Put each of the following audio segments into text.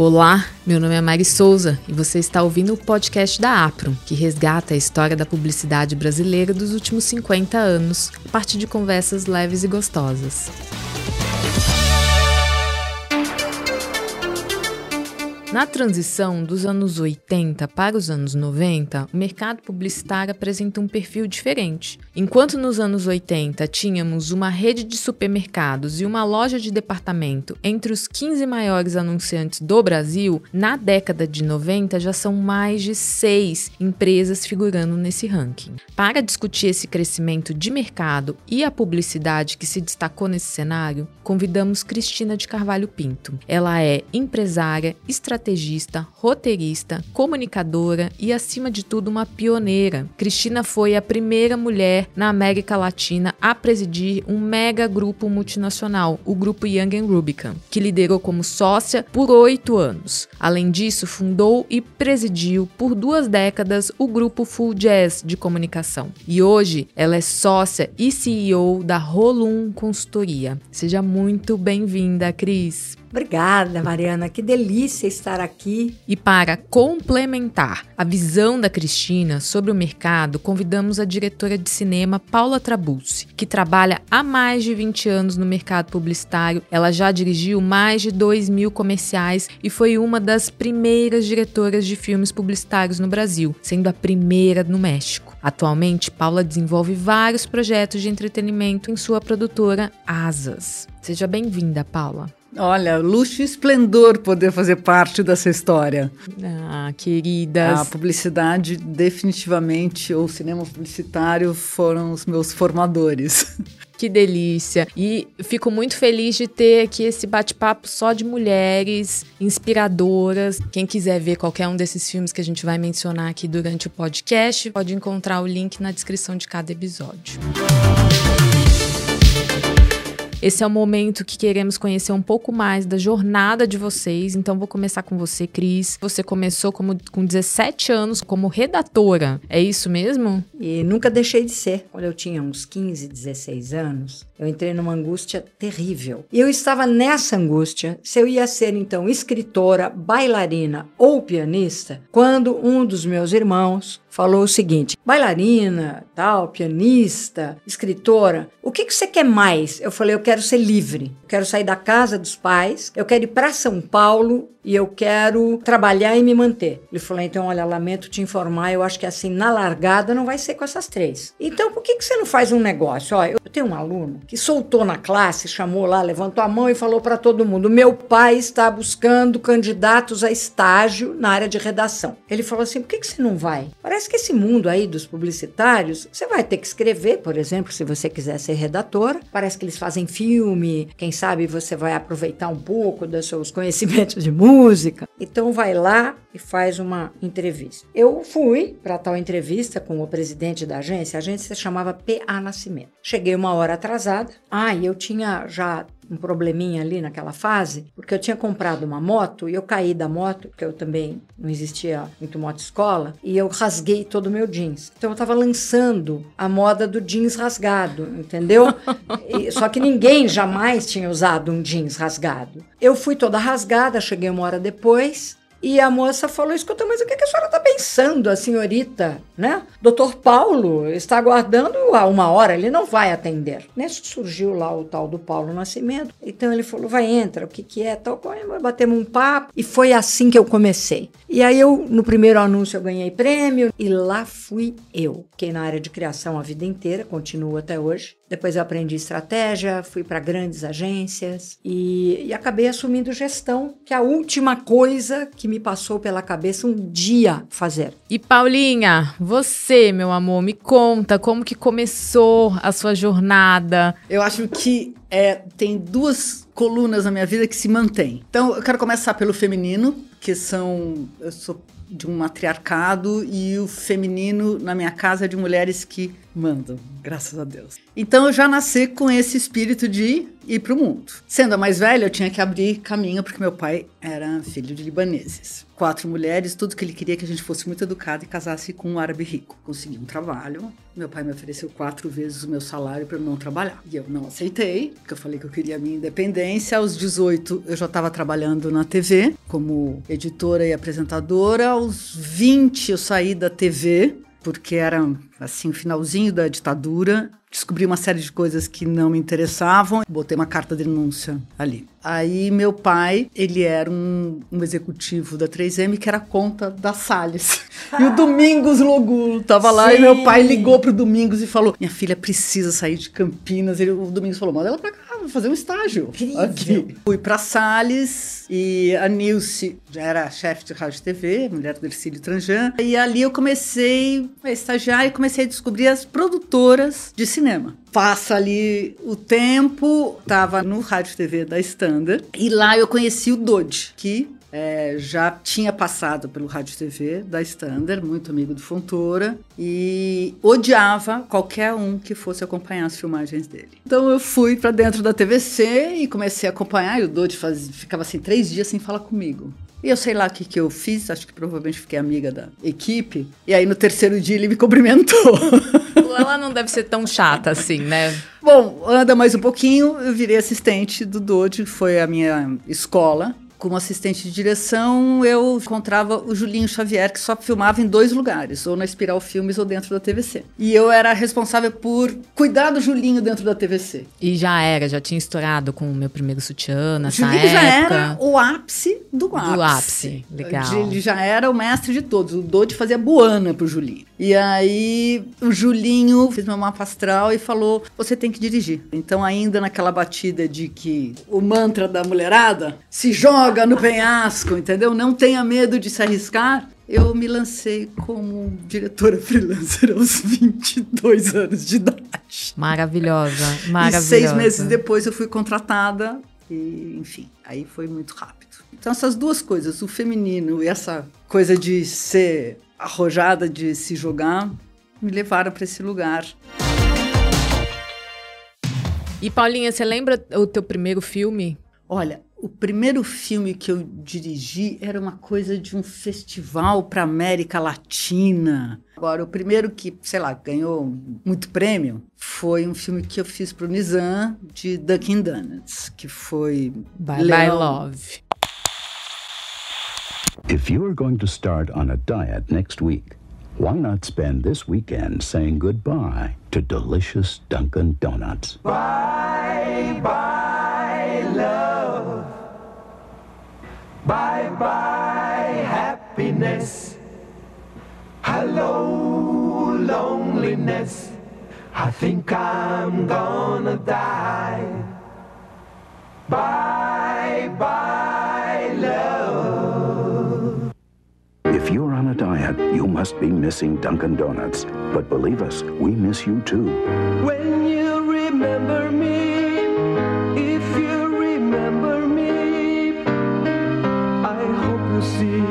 Olá, meu nome é Mari Souza e você está ouvindo o podcast da Apro, que resgata a história da publicidade brasileira dos últimos 50 anos, a partir de conversas leves e gostosas. Na transição dos anos 80 para os anos 90, o mercado publicitário apresenta um perfil diferente. Enquanto nos anos 80 tínhamos uma rede de supermercados e uma loja de departamento entre os 15 maiores anunciantes do Brasil, na década de 90 já são mais de seis empresas figurando nesse ranking. Para discutir esse crescimento de mercado e a publicidade que se destacou nesse cenário, convidamos Cristina de Carvalho Pinto. Ela é empresária, estrategista estrategista, roteirista, comunicadora e, acima de tudo, uma pioneira. Cristina foi a primeira mulher na América Latina a presidir um mega grupo multinacional, o Grupo Young Rubicon, que liderou como sócia por oito anos. Além disso, fundou e presidiu por duas décadas o Grupo Full Jazz de comunicação. E hoje ela é sócia e CEO da Rolum Consultoria. Seja muito bem-vinda, Cris. Obrigada, Mariana. Que delícia estar aqui. E para complementar a visão da Cristina sobre o mercado, convidamos a diretora de cinema Paula Trabulsi, que trabalha há mais de 20 anos no mercado publicitário. Ela já dirigiu mais de 2 mil comerciais e foi uma das primeiras diretoras de filmes publicitários no Brasil, sendo a primeira no México. Atualmente, Paula desenvolve vários projetos de entretenimento em sua produtora Asas. Seja bem-vinda, Paula. Olha, luxo e esplendor poder fazer parte dessa história. Ah, queridas. A publicidade, definitivamente, ou o cinema publicitário foram os meus formadores. Que delícia! E fico muito feliz de ter aqui esse bate-papo só de mulheres inspiradoras. Quem quiser ver qualquer um desses filmes que a gente vai mencionar aqui durante o podcast, pode encontrar o link na descrição de cada episódio. Música esse é o momento que queremos conhecer um pouco mais da jornada de vocês. Então vou começar com você, Cris. Você começou como, com 17 anos como redatora. É isso mesmo? E nunca deixei de ser. Quando eu tinha uns 15, 16 anos, eu entrei numa angústia terrível. E eu estava nessa angústia se eu ia ser então escritora, bailarina ou pianista, quando um dos meus irmãos falou o seguinte: bailarina, tal, pianista, escritora, o que, que você quer mais? Eu falei: eu quero ser livre, eu quero sair da casa dos pais, eu quero ir para São Paulo e eu quero trabalhar e me manter. Ele falou: então, olha, lamento te informar, eu acho que assim, na largada não vai ser com essas três. Então, por que, que você não faz um negócio? Ó, eu tenho um aluno que soltou na classe, chamou lá, levantou a mão e falou para todo mundo: meu pai está buscando candidatos a estágio na área de redação. Ele falou assim: por que, que você não vai? Parece que esse mundo aí dos publicitários, você vai ter que escrever, por exemplo, se você quiser ser redatora. Parece que eles fazem filme, quem sabe você vai aproveitar um pouco dos seus conhecimentos de música música. Então vai lá e faz uma entrevista. Eu fui para tal entrevista com o presidente da agência, a agência se chamava PA Nascimento. Cheguei uma hora atrasada. Ah, eu tinha já um probleminha ali naquela fase, porque eu tinha comprado uma moto e eu caí da moto, porque eu também não existia muito moto escola, e eu rasguei todo o meu jeans. Então eu estava lançando a moda do jeans rasgado, entendeu? E, só que ninguém jamais tinha usado um jeans rasgado. Eu fui toda rasgada, cheguei uma hora depois, e a moça falou: escuta, mas o que a senhora está pensando, a senhorita? Né? Doutor Paulo está aguardando há uma hora, ele não vai atender. Nesse surgiu lá o tal do Paulo Nascimento. Então ele falou: vai, entra, o que, que é? Tal, batemos um papo. E foi assim que eu comecei. E aí eu, no primeiro anúncio, eu ganhei prêmio, e lá fui eu. Fiquei na área de criação a vida inteira, continuo até hoje. Depois eu aprendi estratégia, fui para grandes agências e, e, acabei assumindo gestão, que é a última coisa que me passou pela cabeça um dia fazer. E Paulinha, você, meu amor, me conta como que começou a sua jornada. Eu acho que é, tem duas colunas na minha vida que se mantêm. Então, eu quero começar pelo feminino, que são eu sou de um matriarcado e o feminino na minha casa é de mulheres que Mandam, graças a Deus. Então eu já nasci com esse espírito de ir para o mundo. Sendo a mais velha, eu tinha que abrir caminho, porque meu pai era filho de libaneses. Quatro mulheres, tudo que ele queria que a gente fosse muito educado e casasse com um árabe rico. Consegui um trabalho. Meu pai me ofereceu quatro vezes o meu salário para eu não trabalhar. E eu não aceitei, porque eu falei que eu queria a minha independência. Aos 18, eu já estava trabalhando na TV, como editora e apresentadora. Aos 20, eu saí da TV porque era assim, finalzinho da ditadura. Descobri uma série de coisas que não me interessavam, botei uma carta de denúncia ali. Aí meu pai, ele era um, um executivo da 3M que era conta da Salles. E o Domingos Logulo tava lá e meu pai ligou pro Domingos e falou: "Minha filha precisa sair de Campinas". Ele, o Domingos falou: "Manda ela pra cá, fazer um estágio Incrível. aqui". Fui pra Salles e a Nilce já era chefe de rádio e TV, mulher do Ercílio Tranjan. E ali eu comecei a estagiar e comecei a descobrir as produtoras de cinema. Passa ali o tempo, tava no rádio TV da Standard e lá eu conheci o Dodge, que é, já tinha passado pelo rádio TV da Standard, muito amigo do Fontoura, e odiava qualquer um que fosse acompanhar as filmagens dele. Então eu fui para dentro da TVC e comecei a acompanhar, e o Dodge faz, ficava assim três dias sem falar comigo. E eu sei lá o que, que eu fiz, acho que provavelmente fiquei amiga da equipe. E aí no terceiro dia ele me cumprimentou. Ela não deve ser tão chata assim, né? Bom, anda mais um pouquinho, eu virei assistente do Dodge, foi a minha escola. Como assistente de direção, eu encontrava o Julinho Xavier, que só filmava em dois lugares, ou na Espiral Filmes ou dentro da TVC. E eu era responsável por cuidar do Julinho dentro da TVC. E já era, já tinha estourado com o meu primeiro sutiã O nessa Julinho época. já era o ápice do ápice. Do ápice, legal. Ele já era o mestre de todos. O Dodge fazia boana pro Julinho. E aí o Julinho fez meu mapa astral e falou: você tem que dirigir. Então, ainda naquela batida de que o mantra da mulherada se joga no penhasco, entendeu? Não tenha medo de se arriscar. Eu me lancei como diretora freelancer aos 22 anos de idade. Maravilhosa, maravilhosa. E seis meses depois eu fui contratada e, enfim, aí foi muito rápido. Então essas duas coisas, o feminino e essa coisa de ser arrojada, de se jogar, me levaram para esse lugar. E Paulinha, você lembra o teu primeiro filme? Olha, o primeiro filme que eu dirigi era uma coisa de um festival para América Latina. Agora, o primeiro que, sei lá, ganhou muito prêmio foi um filme que eu fiz para o Nizam de Dunkin' Donuts, que foi Bye Leão. Bye Love. If you are going to start on a diet next week, why not spend this weekend saying goodbye to delicious Dunkin' Donuts? Bye bye love. Bye bye happiness. Hello loneliness. I think I'm gonna die. Bye bye love. If you're on a diet, you must be missing Dunkin' Donuts. But believe us, we miss you too. When you remember me, see.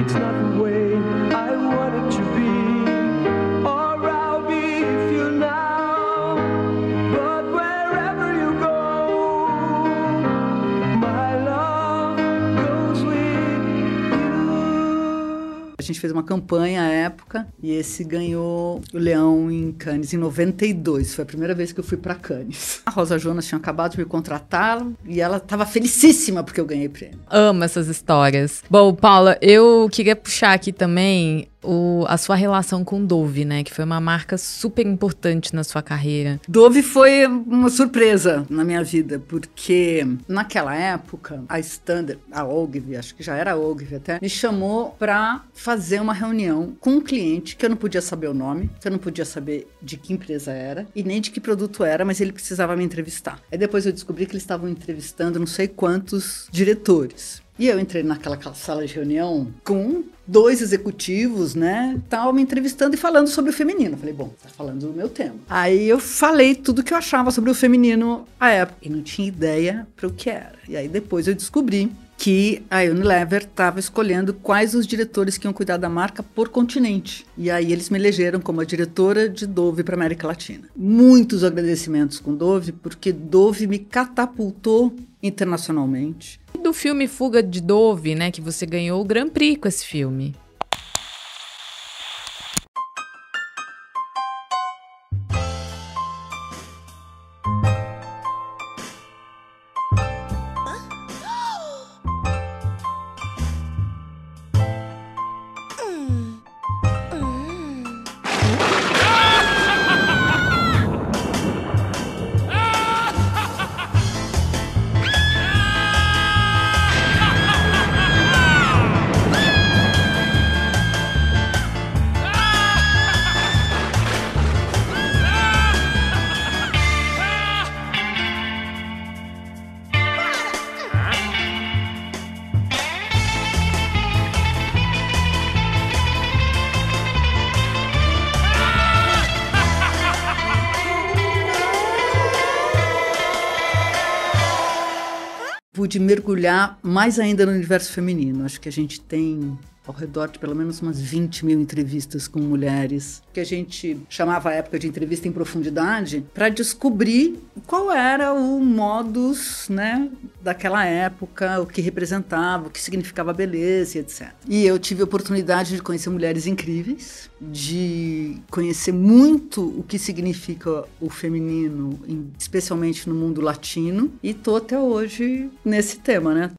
It's not gente fez uma campanha à época e esse ganhou o Leão em Cannes em 92. Foi a primeira vez que eu fui para Cannes. A Rosa Jonas tinha acabado de me contratar e ela estava felicíssima porque eu ganhei prêmio. Amo essas histórias. Bom, Paula, eu queria puxar aqui também o- a sua relação com Dove, né? Que foi uma marca super importante na sua carreira. Dove foi uma surpresa na minha vida, porque naquela época a Standard, a Ogilvy, acho que já era a Ogilvy até, me chamou para fazer uma reunião com um cliente que eu não podia saber o nome, que eu não podia saber de que empresa era e nem de que produto era, mas ele precisava me entrevistar. Aí depois eu descobri que eles estavam entrevistando não sei quantos diretores. E eu entrei naquela sala de reunião com dois executivos, né, tal, me entrevistando e falando sobre o feminino. Falei, bom, tá falando do meu tema. Aí eu falei tudo que eu achava sobre o feminino à época e não tinha ideia para o que era. E aí depois eu descobri que a Unilever estava escolhendo quais os diretores que iam cuidar da marca por continente. E aí eles me elegeram como a diretora de Dove para América Latina. Muitos agradecimentos com Dove, porque Dove me catapultou internacionalmente. Do filme Fuga de Dove, né, que você ganhou o Grand Prix com esse filme. Pude mergulhar mais ainda no universo feminino. Acho que a gente tem ao redor de pelo menos umas 20 mil entrevistas com mulheres, que a gente chamava a época de entrevista em profundidade, para descobrir qual era o modus né, daquela época, o que representava, o que significava beleza, etc. E eu tive a oportunidade de conhecer mulheres incríveis, de conhecer muito o que significa o feminino, especialmente no mundo latino, e tô até hoje nesse tema, né?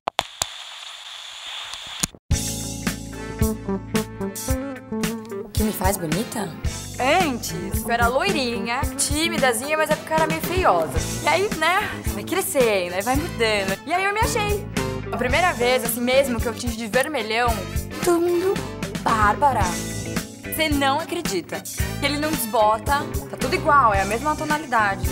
Faz bonita? Antes, eu era loirinha, timidazinha, mas é porque eu era meio feiosa. E aí, né, vai crescendo, vai mudando. E aí eu me achei. A primeira vez, assim mesmo, que eu tinge de vermelhão, todo mundo, Bárbara. Você não acredita. Ele não desbota, tá tudo igual, é a mesma tonalidade.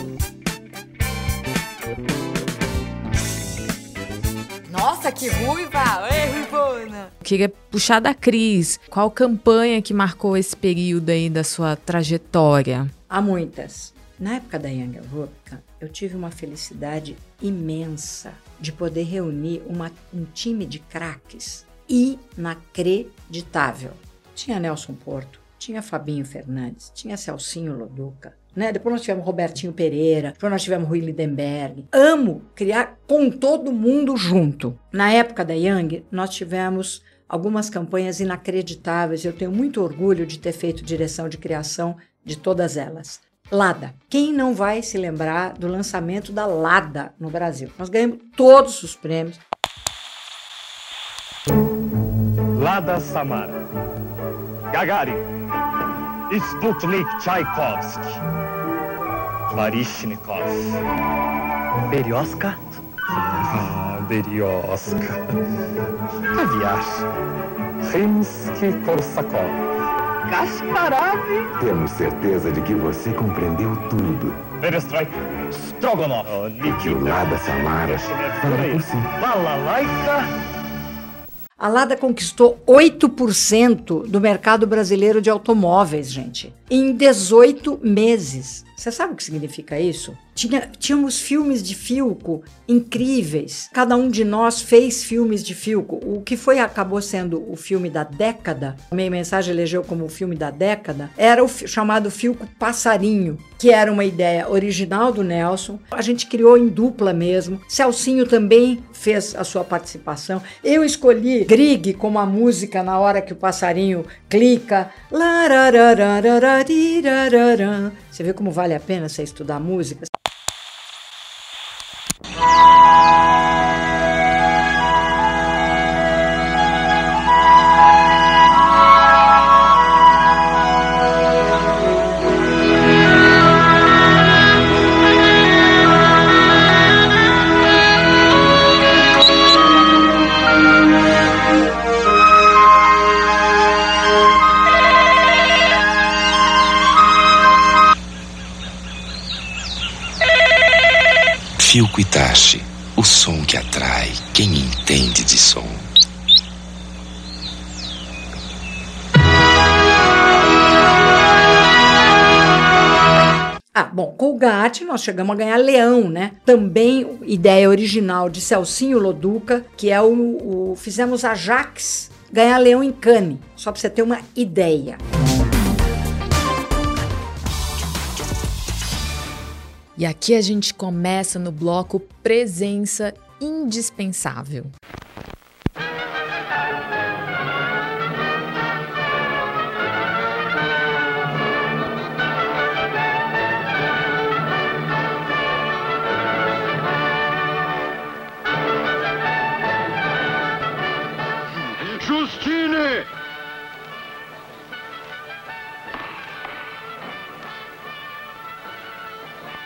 Nossa, que ruiva! Ei, ruivona! Queria puxar da Cris. Qual campanha que marcou esse período aí da sua trajetória? Há muitas. Na época da Young Vodka, eu tive uma felicidade imensa de poder reunir uma- um time de craques inacreditável. Tinha Nelson Porto, tinha Fabinho Fernandes, tinha Celcinho Loduca, né? Depois nós tivemos Robertinho Pereira, depois nós tivemos Rui Lidenberg. Amo criar com todo mundo junto. Na época da Young, nós tivemos algumas campanhas inacreditáveis. Eu tenho muito orgulho de ter feito direção de criação de todas elas. Lada. Quem não vai se lembrar do lançamento da Lada no Brasil? Nós ganhamos todos os prêmios. Lada Samara, Gagarin, Sputnik Tchaikovsky, Varishnikov, Berioska, Ah, Berioska, Caviar, Rimsky-Korsakov, Kasparov, Temos certeza de que você compreendeu tudo. Perestroika, Strogonov, Que o Lada Samara. Fala por si. Balalaika, A Lada conquistou 8% do mercado brasileiro de automóveis, gente, em 18 meses. Você sabe o que significa isso? Tinha, tínhamos filmes de Filco incríveis. Cada um de nós fez filmes de Filco. O que foi acabou sendo o filme da década, a mensagem elegeu como o filme da década, era o chamado Filco Passarinho, que era uma ideia original do Nelson. A gente criou em dupla mesmo. Celcinho também fez a sua participação. Eu escolhi Grieg como a música na hora que o passarinho clica. Você vê como vale a pena você estudar música? Filco Itachi, o som que atrai quem entende de som. Ah, Bom, Colgate, nós chegamos a ganhar Leão, né? Também ideia original de Celcinho Loduca, que é o, o fizemos Ajax ganhar Leão em Cannes, só para você ter uma ideia. E aqui a gente começa no bloco Presença Indispensável.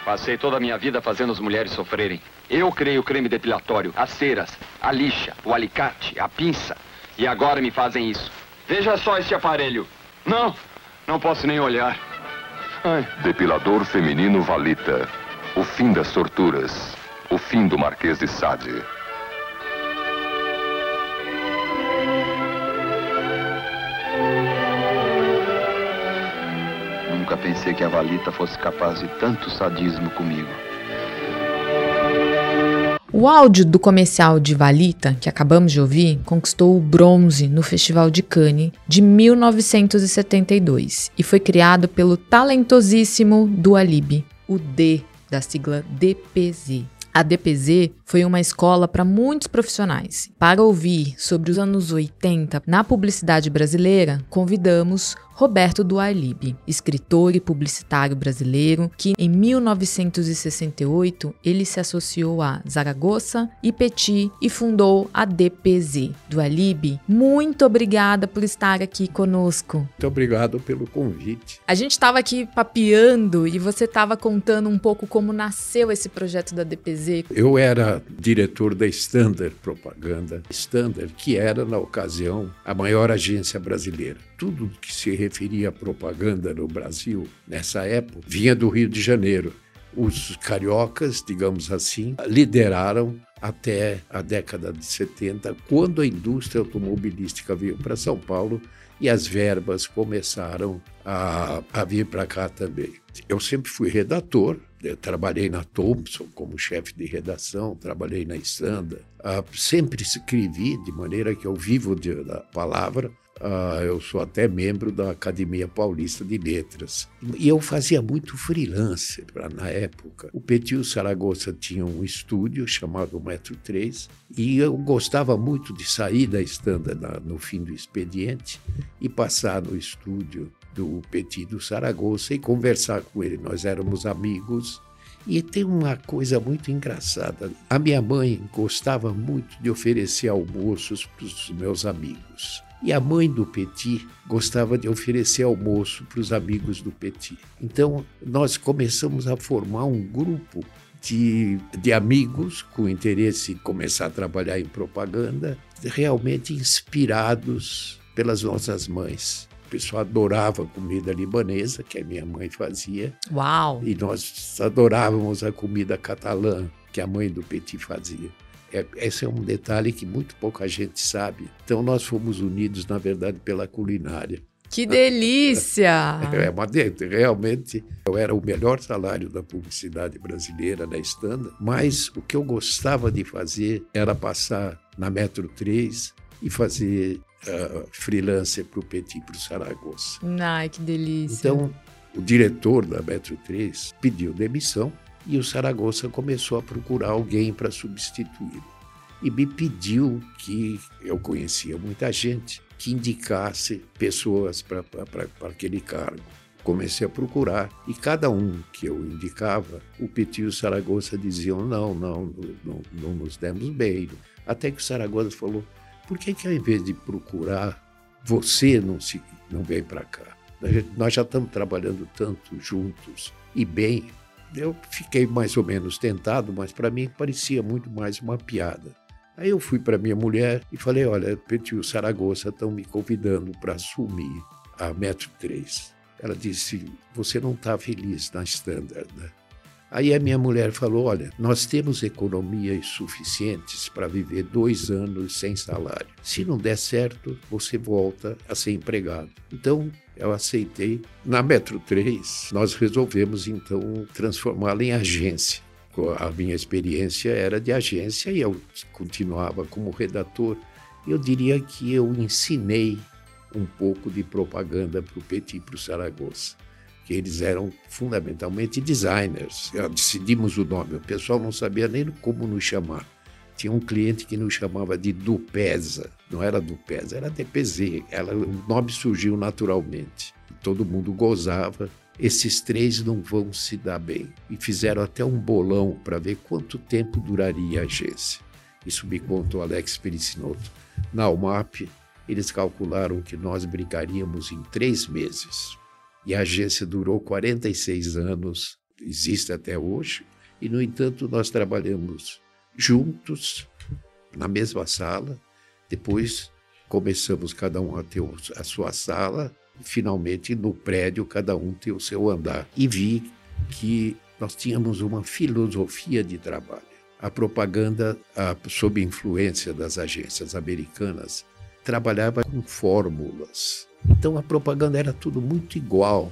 Passei toda a minha vida fazendo as mulheres sofrerem. Eu criei o creme depilatório, as ceras, a lixa, o alicate, a pinça. E agora me fazem isso. Veja só este aparelho. Não, não posso nem olhar. Ai. Depilador feminino Valita. O fim das torturas. O fim do Marquês de Sade. Pensei que a Valita fosse capaz de tanto sadismo comigo. O áudio do comercial de Valita, que acabamos de ouvir, conquistou o bronze no Festival de Cannes de 1972 e foi criado pelo talentosíssimo Dualib, o D da sigla DPZ. A DPZ foi uma escola para muitos profissionais. Para ouvir sobre os anos 80 na publicidade brasileira, convidamos Roberto Duarlib, escritor e publicitário brasileiro, que em 1968 ele se associou a Zaragoza e Petit e fundou a DPZ. Duarlib, muito obrigada por estar aqui conosco. Muito obrigado pelo convite. A gente estava aqui papeando e você estava contando um pouco como nasceu esse projeto da DPZ. Eu era diretor da Standard Propaganda, Standard, que era na ocasião a maior agência brasileira. Tudo que se referia à propaganda no Brasil nessa época vinha do Rio de Janeiro. Os cariocas, digamos assim, lideraram até a década de 70, quando a indústria automobilística veio para São Paulo e as verbas começaram a, a vir para cá também. Eu sempre fui redator, eu trabalhei na Thompson como chefe de redação, trabalhei na Estanda, uh, sempre escrevi de maneira que eu vivo de, da palavra. Uh, eu sou até membro da Academia Paulista de Letras. E eu fazia muito freelance pra, na época. O Petil Saragossa tinha um estúdio chamado Metro 3 e eu gostava muito de sair da estanda na, no fim do expediente e passar no estúdio do Petit do Saragossa e conversar com ele. Nós éramos amigos. E tem uma coisa muito engraçada. A minha mãe gostava muito de oferecer almoços para os meus amigos. E a mãe do Petit gostava de oferecer almoço para os amigos do Petit. Então, nós começamos a formar um grupo de, de amigos com interesse em começar a trabalhar em propaganda, realmente inspirados pelas nossas mães. O pessoal adorava comida libanesa, que a minha mãe fazia. Uau! E nós adorávamos a comida catalã, que a mãe do Petit fazia. É, esse é um detalhe que muito pouca gente sabe. Então, nós fomos unidos, na verdade, pela culinária. Que delícia! É uma realmente eu era o melhor salário da publicidade brasileira na Estanda, mas o que eu gostava de fazer era passar na Metro 3 e fazer uh, freelancer para o Petit para o Saragossa. Ai, que delícia! Então, o diretor da Metro 3 pediu demissão e o Saragossa começou a procurar alguém para substituí-lo. E me pediu que eu conhecia muita gente, que indicasse pessoas para aquele cargo. Comecei a procurar e cada um que eu indicava, o Petit e o Saragossa diziam: não, não, não, não nos demos bem. Até que o Saragossa falou: por que, que ao invés de procurar, você não, se, não vem para cá? Nós já estamos trabalhando tanto juntos e bem, eu fiquei mais ou menos tentado, mas para mim parecia muito mais uma piada. Aí eu fui para minha mulher e falei: Olha, Petit e Saragossa estão me convidando para assumir a Metro 3. Ela disse: Você não está feliz na Standard, né? Aí a minha mulher falou: Olha, nós temos economias suficientes para viver dois anos sem salário. Se não der certo, você volta a ser empregado. Então eu aceitei. Na Metro 3, nós resolvemos então transformá-la em agência. A minha experiência era de agência e eu continuava como redator. Eu diria que eu ensinei um pouco de propaganda para o Petit e para o Saragossa que eles eram fundamentalmente designers. Decidimos o nome, o pessoal não sabia nem como nos chamar. Tinha um cliente que nos chamava de Dupesa, não era Dupesa, era DPZ. Ela, o nome surgiu naturalmente. Todo mundo gozava. Esses três não vão se dar bem. E fizeram até um bolão para ver quanto tempo duraria a agência. Isso me contou Alex Pericinoto. Na UMAP, eles calcularam que nós brigaríamos em três meses. E a agência durou 46 anos, existe até hoje, e, no entanto, nós trabalhamos juntos, na mesma sala. Depois começamos cada um a ter a sua sala, e, finalmente, no prédio, cada um tem o seu andar. E vi que nós tínhamos uma filosofia de trabalho. A propaganda, a, sob influência das agências americanas, trabalhava com fórmulas então a propaganda era tudo muito igual.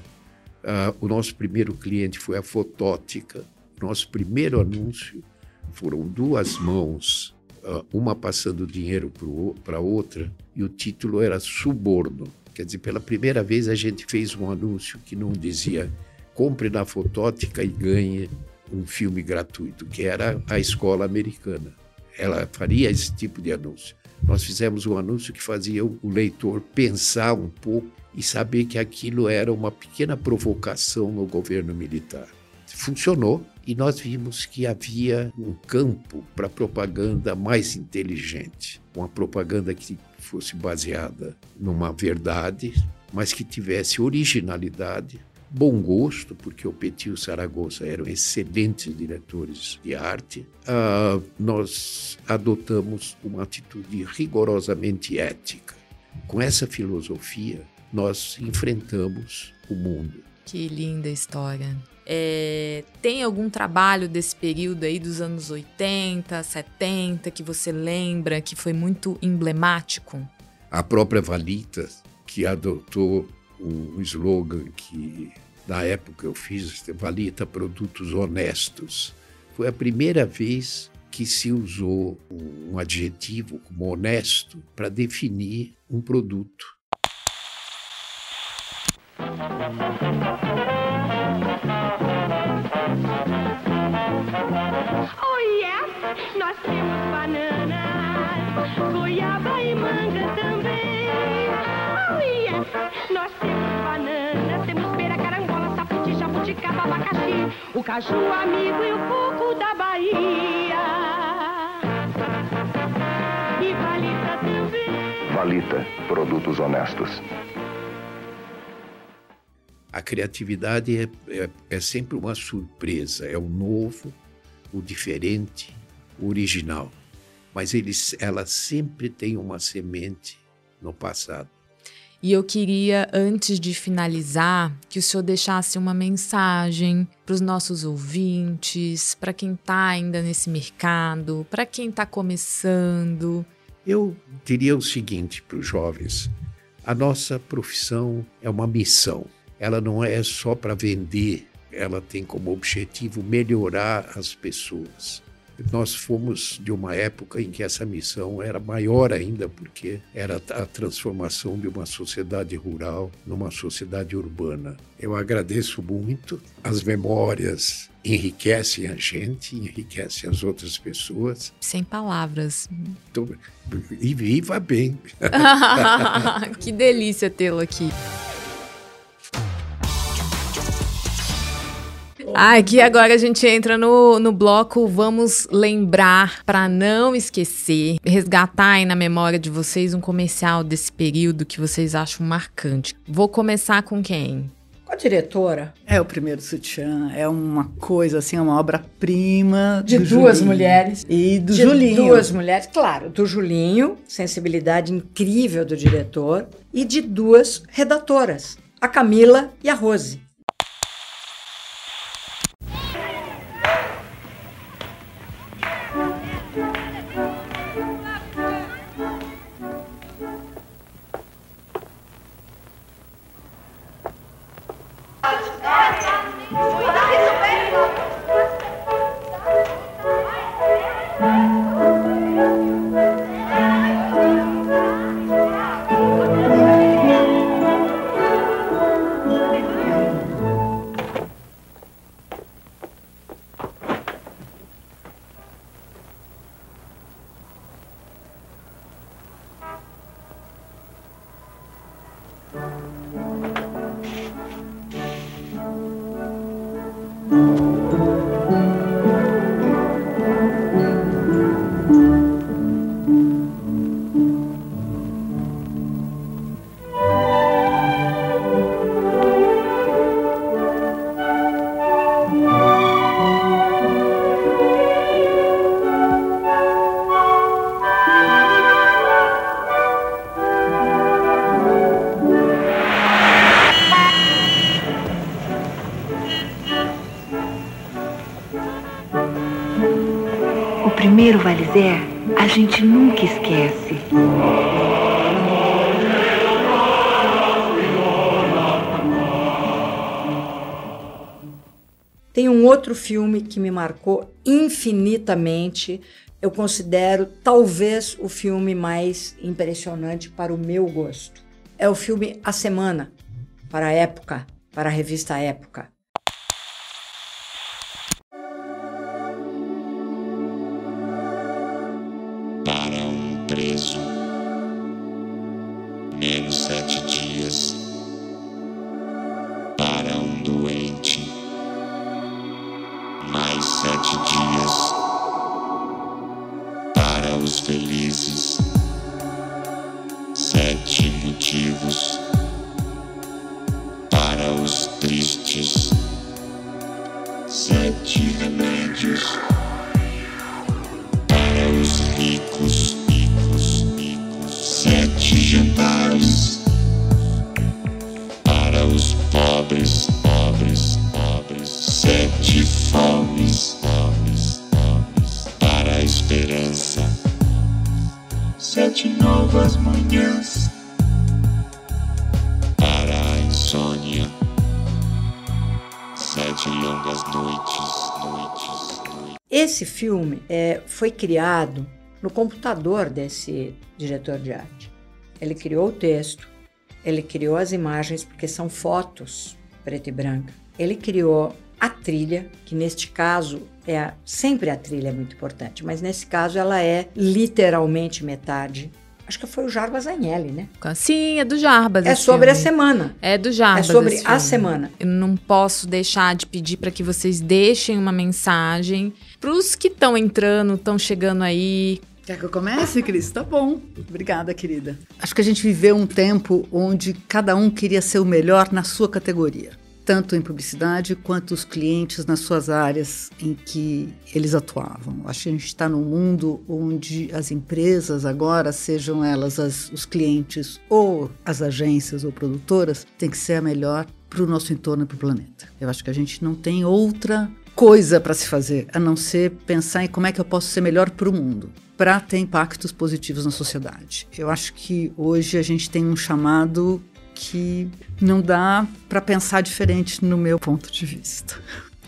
Uh, o nosso primeiro cliente foi a Fotótica. Nosso primeiro anúncio foram duas mãos, uh, uma passando dinheiro para outra, e o título era Suborno. Quer dizer, pela primeira vez a gente fez um anúncio que não dizia compre na Fotótica e ganhe um filme gratuito, que era a escola americana. Ela faria esse tipo de anúncio. Nós fizemos um anúncio que fazia o leitor pensar um pouco e saber que aquilo era uma pequena provocação no governo militar. Funcionou e nós vimos que havia um campo para propaganda mais inteligente, uma propaganda que fosse baseada numa verdade, mas que tivesse originalidade, bom gosto, porque o Petit e o Saragossa eram excelentes diretores de arte, uh, nós adotamos uma atitude rigorosamente ética. Com essa filosofia, nós enfrentamos o mundo. Que linda história. É, tem algum trabalho desse período aí dos anos 80, 70 que você lembra que foi muito emblemático? A própria Valita, que adotou um slogan que na época eu fiz, Valita Produtos Honestos. Foi a primeira vez que se usou um adjetivo como honesto para definir um produto. Oh yes, nós temos bananas, goiaba e manga também. Nós temos bananas, temos pera, carangola, sapoti, jabuticaba, abacaxi, o caju amigo e o coco da Bahia. E valita também. Valita, produtos honestos. A criatividade é, é, é, sempre uma surpresa, é o novo, o diferente, o original. Mas eles, ela sempre tem uma semente no passado. E eu queria, antes de finalizar, que o senhor deixasse uma mensagem para os nossos ouvintes, para quem está ainda nesse mercado, para quem está começando. Eu diria o seguinte para os jovens: a nossa profissão é uma missão ela não é só para vender, ela tem como objetivo melhorar as pessoas. Nós fomos de uma época em que essa missão era maior ainda, porque era a transformação de uma sociedade rural numa sociedade urbana. Eu agradeço muito. As memórias enriquecem a gente, enriquecem as outras pessoas. Sem palavras. Então, e viva bem. que delícia tê-lo aqui. Ah, aqui agora a gente entra no, no bloco Vamos Lembrar, para não esquecer, resgatar aí na memória de vocês um comercial desse período que vocês acham marcante. Vou começar com quem? Com a diretora. É o primeiro sutiã, é uma coisa assim, uma obra-prima. De duas Julinho. mulheres. E do de Julinho. duas mulheres, claro, do Julinho, sensibilidade incrível do diretor, e de duas redatoras, a Camila e a Rose. Tem um outro filme que me marcou infinitamente. Eu considero talvez o filme mais impressionante para o meu gosto. É o filme A Semana, para a época, para a revista Época. Esse filme é, foi criado no computador desse diretor de arte. Ele criou o texto, ele criou as imagens, porque são fotos preto e branca. Ele criou a trilha, que neste caso é a- sempre a trilha é muito importante, mas nesse caso ela é literalmente metade. Acho que foi o Jarbas Agnelli, né? Sim, é do Jarbas. É sobre a filme. semana. É do Jarbas. É sobre a semana. Eu não posso deixar de pedir para que vocês deixem uma mensagem para os que estão entrando, estão chegando aí. Quer que eu comece, Cris? Tá bom. Obrigada, querida. Acho que a gente viveu um tempo onde cada um queria ser o melhor na sua categoria, tanto em publicidade quanto os clientes nas suas áreas em que eles atuavam. Acho que a gente está num mundo onde as empresas agora, sejam elas as- os clientes ou as agências ou produtoras, tem que ser a melhor para o nosso entorno e para o planeta. Eu acho que a gente não tem outra coisa para se fazer, a não ser pensar em como é que eu posso ser melhor para o mundo, para ter impactos positivos na sociedade. Eu acho que hoje a gente tem um chamado que não dá para pensar diferente no meu ponto de vista.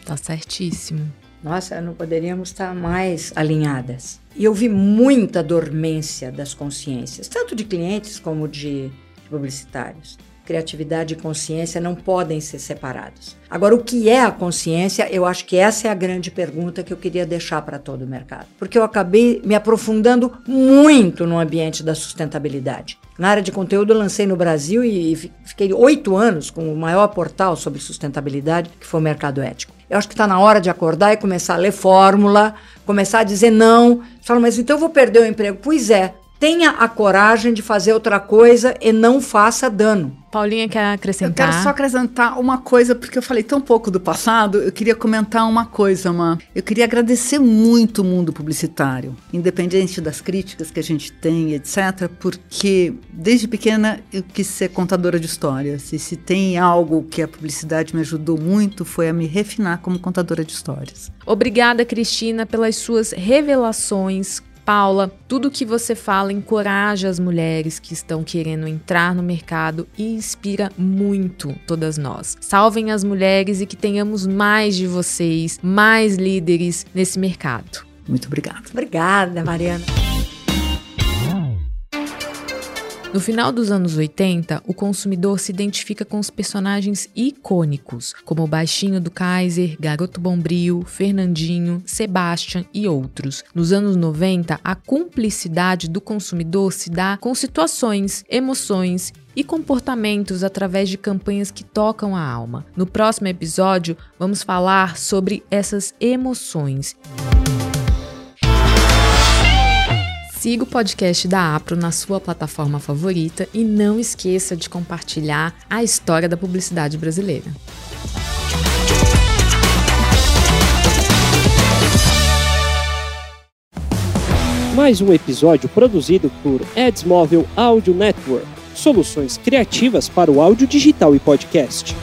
Tá certíssimo. Nossa, não poderíamos estar mais alinhadas. E eu vi muita dormência das consciências, tanto de clientes como de publicitários. Criatividade e consciência não podem ser separados. Agora, o que é a consciência? Eu acho que essa é a grande pergunta que eu queria deixar para todo o mercado. Porque eu acabei me aprofundando muito no ambiente da sustentabilidade. Na área de conteúdo, eu lancei no Brasil e fi- fiquei oito anos com o maior portal sobre sustentabilidade, que foi o Mercado Ético. Eu acho que está na hora de acordar e começar a ler fórmula, começar a dizer não. Você fala, mas então eu vou perder o emprego. Pois é, tenha a coragem de fazer outra coisa e não faça dano. Paulinha quer Eu acrescentar? quero só acrescentar uma coisa, porque eu falei tão pouco do passado, eu queria comentar uma coisa, uma. Eu queria agradecer muito o mundo publicitário, independente das críticas que a gente tem, etc., porque desde pequena eu quis ser contadora de histórias. E se tem algo que a publicidade me ajudou muito, foi a me refinar como contadora de histórias. Obrigada, Cristina, pelas suas revelações. Paula, tudo que você fala encoraja as mulheres que estão querendo entrar no mercado e inspira muito todas nós. Salvem as mulheres e que tenhamos mais de vocês, mais líderes nesse mercado. Muito obrigada. Obrigada, Mariana. No final dos anos 80, o consumidor se identifica com os personagens icônicos, como o Baixinho do Kaiser, Garoto Bombril, Fernandinho, Sebastian e outros. Nos anos 90, a cumplicidade do consumidor se dá com situações, emoções e comportamentos através de campanhas que tocam a alma. No próximo episódio, vamos falar sobre essas emoções. Siga o podcast da Apro na sua plataforma favorita e não esqueça de compartilhar a história da publicidade brasileira. Mais um episódio produzido por Edsmóvel Audio Network. Soluções criativas para o áudio digital e podcast.